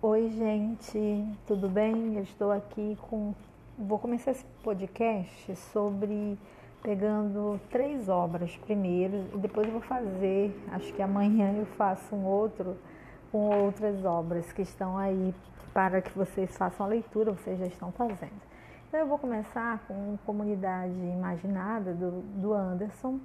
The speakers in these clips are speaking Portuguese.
Oi, gente, tudo bem? Eu estou aqui com. Vou começar esse podcast sobre pegando três obras primeiro e depois eu vou fazer, acho que amanhã eu faço um outro com outras obras que estão aí para que vocês façam a leitura, vocês já estão fazendo. Então eu vou começar com Comunidade Imaginada do, do Anderson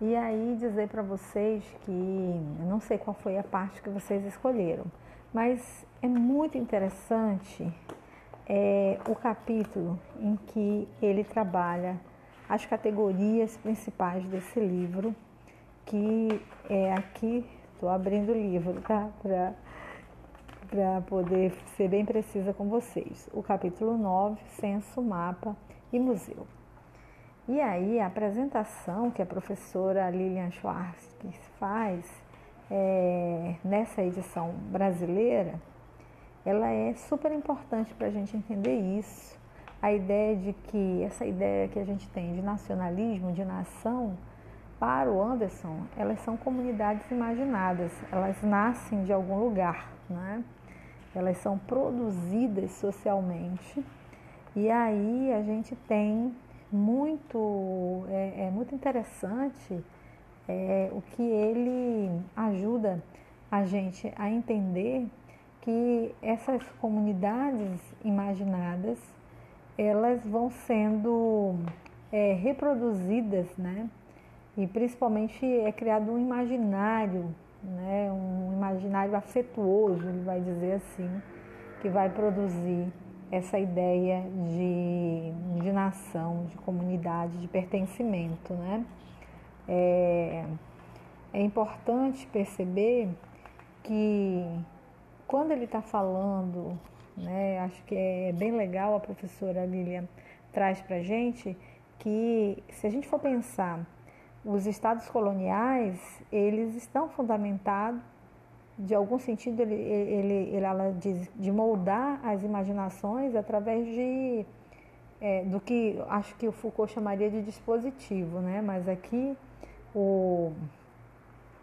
e aí dizer para vocês que eu não sei qual foi a parte que vocês escolheram mas é muito interessante é, o capítulo em que ele trabalha as categorias principais desse livro, que é aqui, estou abrindo o livro, tá? Para poder ser bem precisa com vocês. O capítulo 9, Censo, Mapa e Museu. E aí, a apresentação que a professora Lilian Schwartz faz é, nessa edição brasileira, ela é super importante para a gente entender isso. A ideia de que essa ideia que a gente tem de nacionalismo, de nação, para o Anderson, elas são comunidades imaginadas, elas nascem de algum lugar, né? elas são produzidas socialmente. E aí a gente tem muito, é, é muito interessante é, o que ele ajuda a gente a entender que essas comunidades imaginadas elas vão sendo é, reproduzidas, né? E principalmente é criado um imaginário, né? Um imaginário afetuoso, ele vai dizer assim, que vai produzir essa ideia de, de nação, de comunidade, de pertencimento, né? É, é importante perceber que quando ele está falando, né, acho que é bem legal a professora Lilian traz para gente que se a gente for pensar os estados coloniais eles estão fundamentados de algum sentido ele, ele, ele ela diz de moldar as imaginações através de é, do que acho que o Foucault chamaria de dispositivo, né? Mas aqui o,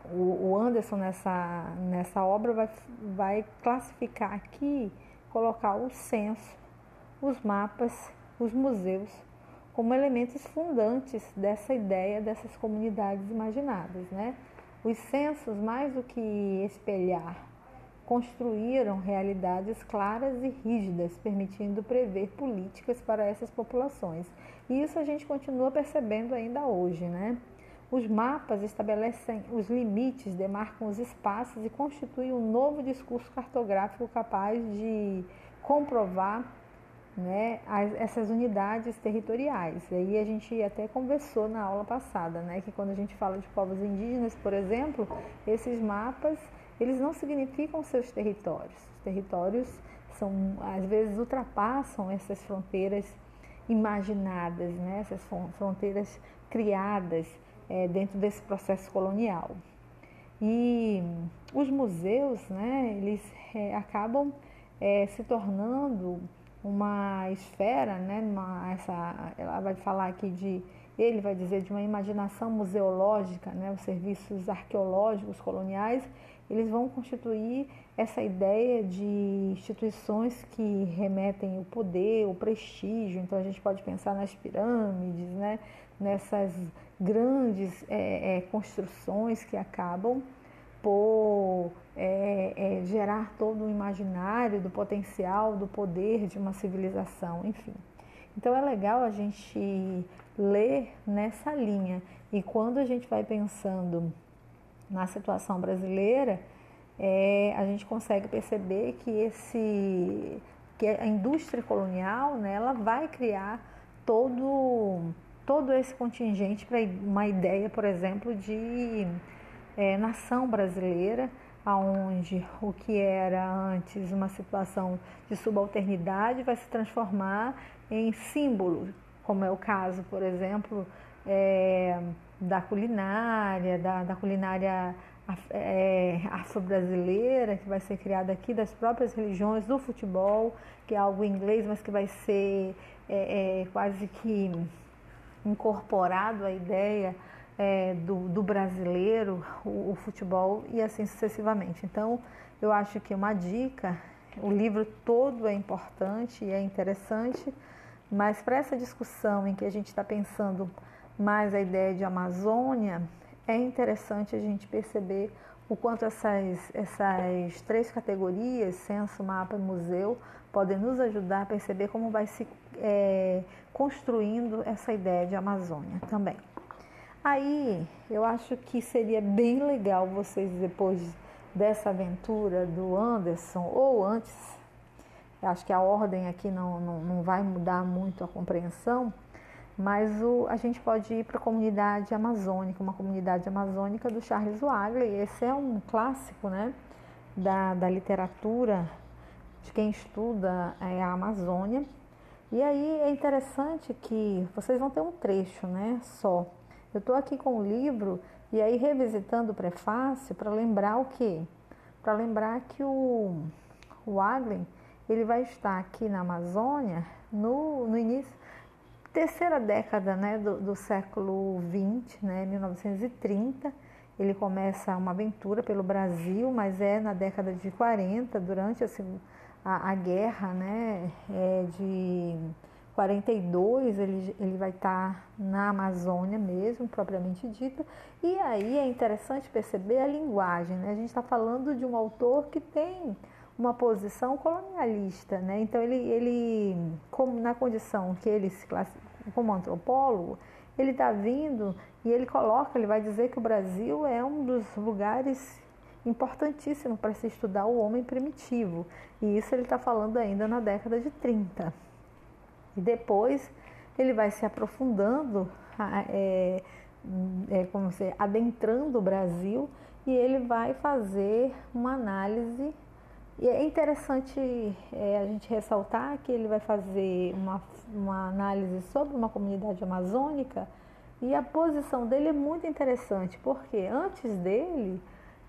o Anderson nessa, nessa obra vai, vai classificar aqui, colocar o censo, os mapas, os museus como elementos fundantes dessa ideia dessas comunidades imaginadas, né? Os censos, mais do que espelhar, construíram realidades claras e rígidas, permitindo prever políticas para essas populações. E isso a gente continua percebendo ainda hoje, né? Os mapas estabelecem os limites, demarcam os espaços e constituem um novo discurso cartográfico capaz de comprovar né, as, essas unidades territoriais. E aí a gente até conversou na aula passada, né, que quando a gente fala de povos indígenas, por exemplo, esses mapas eles não significam seus territórios. Os territórios são às vezes ultrapassam essas fronteiras imaginadas, né, essas fronteiras criadas é, dentro desse processo colonial. E os museus, né, eles é, acabam é, se tornando uma esfera, né, uma, essa, ela vai falar aqui de, ele vai dizer de uma imaginação museológica, né, os serviços arqueológicos coloniais, eles vão constituir essa ideia de instituições que remetem o poder, o prestígio. Então a gente pode pensar nas pirâmides, né, nessas grandes é, é, construções que acabam por é, é, gerar todo o imaginário do potencial, do poder de uma civilização, enfim. Então é legal a gente ler nessa linha e quando a gente vai pensando na situação brasileira, é, a gente consegue perceber que esse que a indústria colonial, né, ela vai criar todo todo esse contingente para uma ideia, por exemplo, de é, nação brasileira, aonde o que era antes uma situação de subalternidade vai se transformar em símbolo, como é o caso, por exemplo, é, da culinária, da, da culinária é, afro-brasileira, que vai ser criada aqui, das próprias religiões, do futebol, que é algo inglês, mas que vai ser é, é, quase que incorporado a ideia é, do, do, brasileiro, o, o, futebol e assim sucessivamente. Então, eu acho que uma dica, o livro todo é importante e é interessante, mas para essa discussão em que a gente está pensando mais a ideia de Amazônia, é interessante a gente perceber o quanto essas, essas três categorias, censo, mapa e museu, podem nos ajudar a perceber como vai se é, construindo essa ideia de Amazônia também. Aí eu acho que seria bem legal vocês, depois dessa aventura do Anderson, ou antes, acho que a ordem aqui não, não, não vai mudar muito a compreensão, mas o, a gente pode ir para a comunidade amazônica, uma comunidade amazônica do Charles Wagley. Esse é um clássico né, da, da literatura de quem estuda é, a Amazônia. E aí é interessante que vocês vão ter um trecho né, só. Eu estou aqui com o livro e aí revisitando o prefácio para lembrar o quê? Para lembrar que o, o Wagley ele vai estar aqui na Amazônia no, no início terceira década né, do, do século XX, né, 1930, ele começa uma aventura pelo Brasil, mas é na década de 40, durante a, a, a guerra né, é de 42, ele, ele vai estar na Amazônia mesmo, propriamente dita. E aí é interessante perceber a linguagem. Né? A gente está falando de um autor que tem uma posição colonialista, né? Então ele, ele como na condição que ele se classifica como antropólogo, ele está vindo e ele coloca, ele vai dizer que o Brasil é um dos lugares importantíssimos para se estudar o homem primitivo. E isso ele está falando ainda na década de 30. E depois ele vai se aprofundando, é, é, como se adentrando o Brasil e ele vai fazer uma análise e é interessante é, a gente ressaltar que ele vai fazer uma, uma análise sobre uma comunidade amazônica e a posição dele é muito interessante, porque antes dele,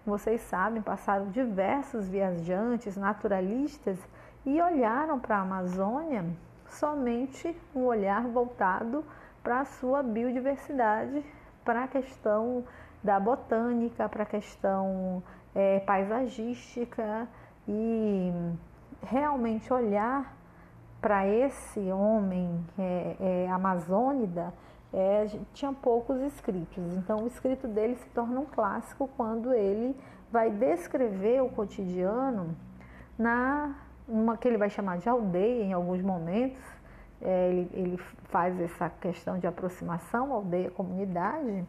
vocês sabem, passaram diversos viajantes, naturalistas e olharam para a Amazônia somente um olhar voltado para a sua biodiversidade, para a questão da botânica, para a questão é, paisagística e realmente olhar para esse homem é, é, amazônida, é, tinha poucos escritos. Então, o escrito dele se torna um clássico quando ele vai descrever o cotidiano na uma que ele vai chamar de aldeia em alguns momentos. É, ele, ele faz essa questão de aproximação, aldeia, comunidade,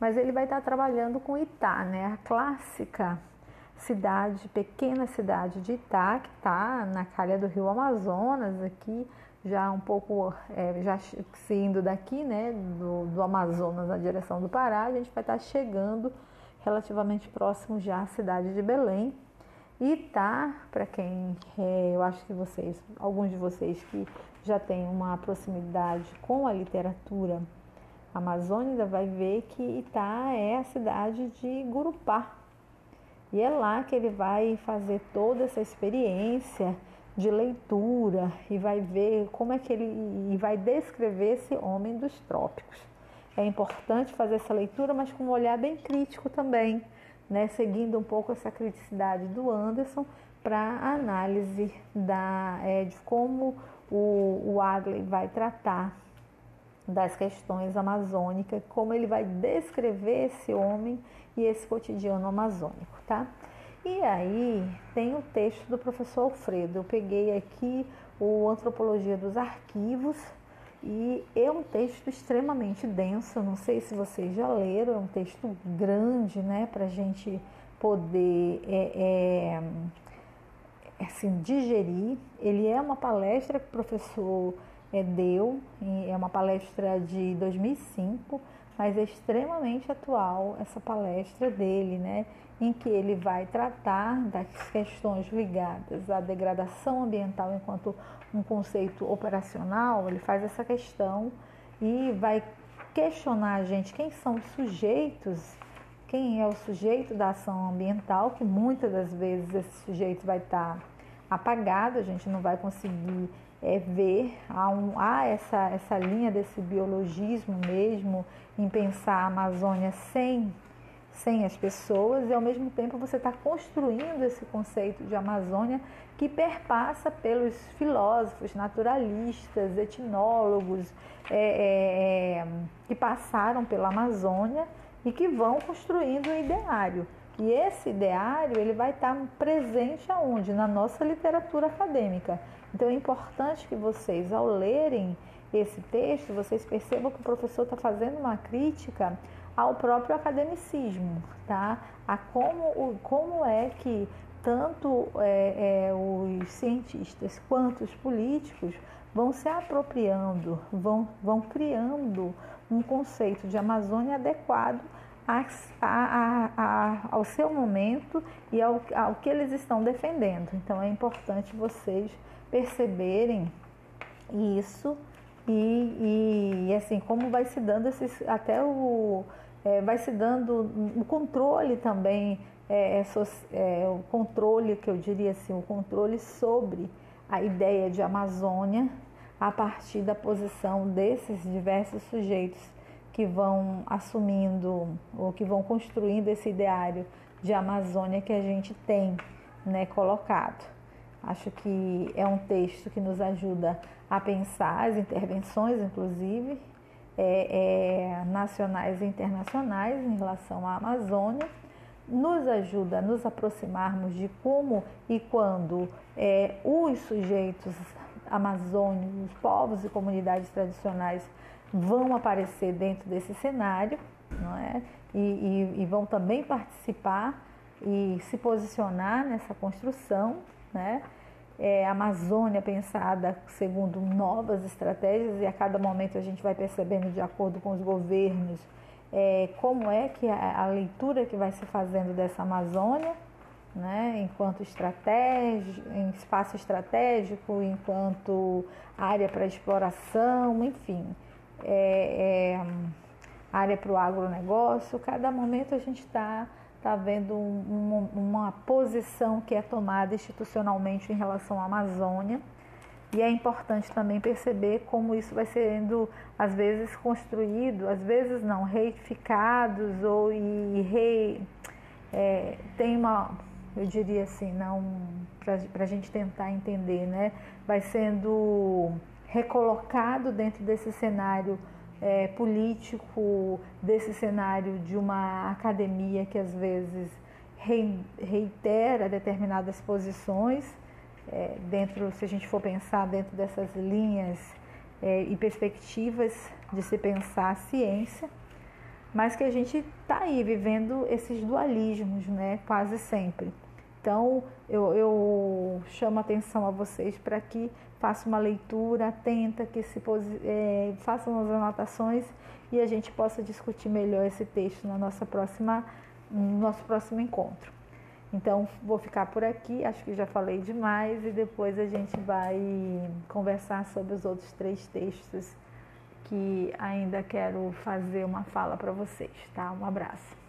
mas ele vai estar trabalhando com Itá, né? a clássica cidade, pequena cidade de Itá, que está na calha do rio Amazonas, aqui já um pouco, é, já se indo daqui, né, do, do Amazonas na direção do Pará, a gente vai estar tá chegando relativamente próximo já à cidade de Belém. E tá, para quem é, eu acho que vocês, alguns de vocês que já têm uma proximidade com a literatura amazônica, vai ver que Itá é a cidade de Gurupá, e é lá que ele vai fazer toda essa experiência de leitura e vai ver como é que ele e vai descrever esse homem dos trópicos. É importante fazer essa leitura, mas com um olhar bem crítico também, né? seguindo um pouco essa criticidade do Anderson para análise da, é, de como o, o Adley vai tratar das questões amazônicas, como ele vai descrever esse homem e esse cotidiano amazônico, tá? E aí tem o texto do professor Alfredo. Eu peguei aqui o Antropologia dos Arquivos e é um texto extremamente denso. Não sei se vocês já leram, é um texto grande, né, para gente poder é, é, assim, digerir. Ele é uma palestra que o professor é, deu, é uma palestra de 2005 mas é extremamente atual essa palestra dele, né, em que ele vai tratar das questões ligadas à degradação ambiental enquanto um conceito operacional, ele faz essa questão e vai questionar a gente quem são os sujeitos, quem é o sujeito da ação ambiental, que muitas das vezes esse sujeito vai estar apagado, a gente não vai conseguir é, ver, há, um, há essa, essa linha desse biologismo mesmo, em pensar a Amazônia sem sem as pessoas e ao mesmo tempo você está construindo esse conceito de Amazônia que perpassa pelos filósofos, naturalistas, etnólogos é, é, é, que passaram pela Amazônia e que vão construindo um ideário. E esse ideário ele vai estar presente aonde? Na nossa literatura acadêmica. Então é importante que vocês, ao lerem esse texto, vocês percebam que o professor está fazendo uma crítica ao próprio academicismo, tá? A como, como é que tanto é, é, os cientistas quanto os políticos vão se apropriando, vão, vão criando um conceito de Amazônia adequado a, a, a, ao seu momento e ao, ao que eles estão defendendo. Então é importante vocês perceberem isso e, e, assim como vai se dando esses, até o é, vai se dando o controle também é, é, o controle que eu diria assim o controle sobre a ideia de Amazônia a partir da posição desses diversos sujeitos que vão assumindo ou que vão construindo esse ideário de Amazônia que a gente tem né, colocado. Acho que é um texto que nos ajuda a pensar as intervenções, inclusive, é, é, nacionais e internacionais em relação à Amazônia, nos ajuda a nos aproximarmos de como e quando é, os sujeitos amazônicos, os povos e comunidades tradicionais vão aparecer dentro desse cenário, não é? E, e, e vão também participar e se posicionar nessa construção, né? É, Amazônia pensada segundo novas estratégias e a cada momento a gente vai percebendo de acordo com os governos é, como é que a, a, leitura que vai se fazendo dessa Amazônia, né, enquanto estratégia, em espaço estratégico, enquanto área para exploração, enfim é, é, área para o agronegócio, cada momento a gente está tá vendo um, um, uma posição que é tomada institucionalmente em relação à Amazônia. E é importante também perceber como isso vai sendo, às vezes, construído, às vezes não, reificados ou e re, é, tem uma, eu diria assim, não para a gente tentar entender, né? Vai sendo recolocado dentro desse cenário é, político, desse cenário de uma academia que às vezes reitera determinadas posições, é, dentro, se a gente for pensar dentro dessas linhas é, e perspectivas de se pensar a ciência, mas que a gente está aí vivendo esses dualismos, né, quase sempre. Então, eu, eu chamo a atenção a vocês para que façam uma leitura atenta, que se é, façam as anotações e a gente possa discutir melhor esse texto na nossa próxima, no nosso próximo encontro. Então, vou ficar por aqui, acho que já falei demais e depois a gente vai conversar sobre os outros três textos que ainda quero fazer uma fala para vocês, tá? Um abraço.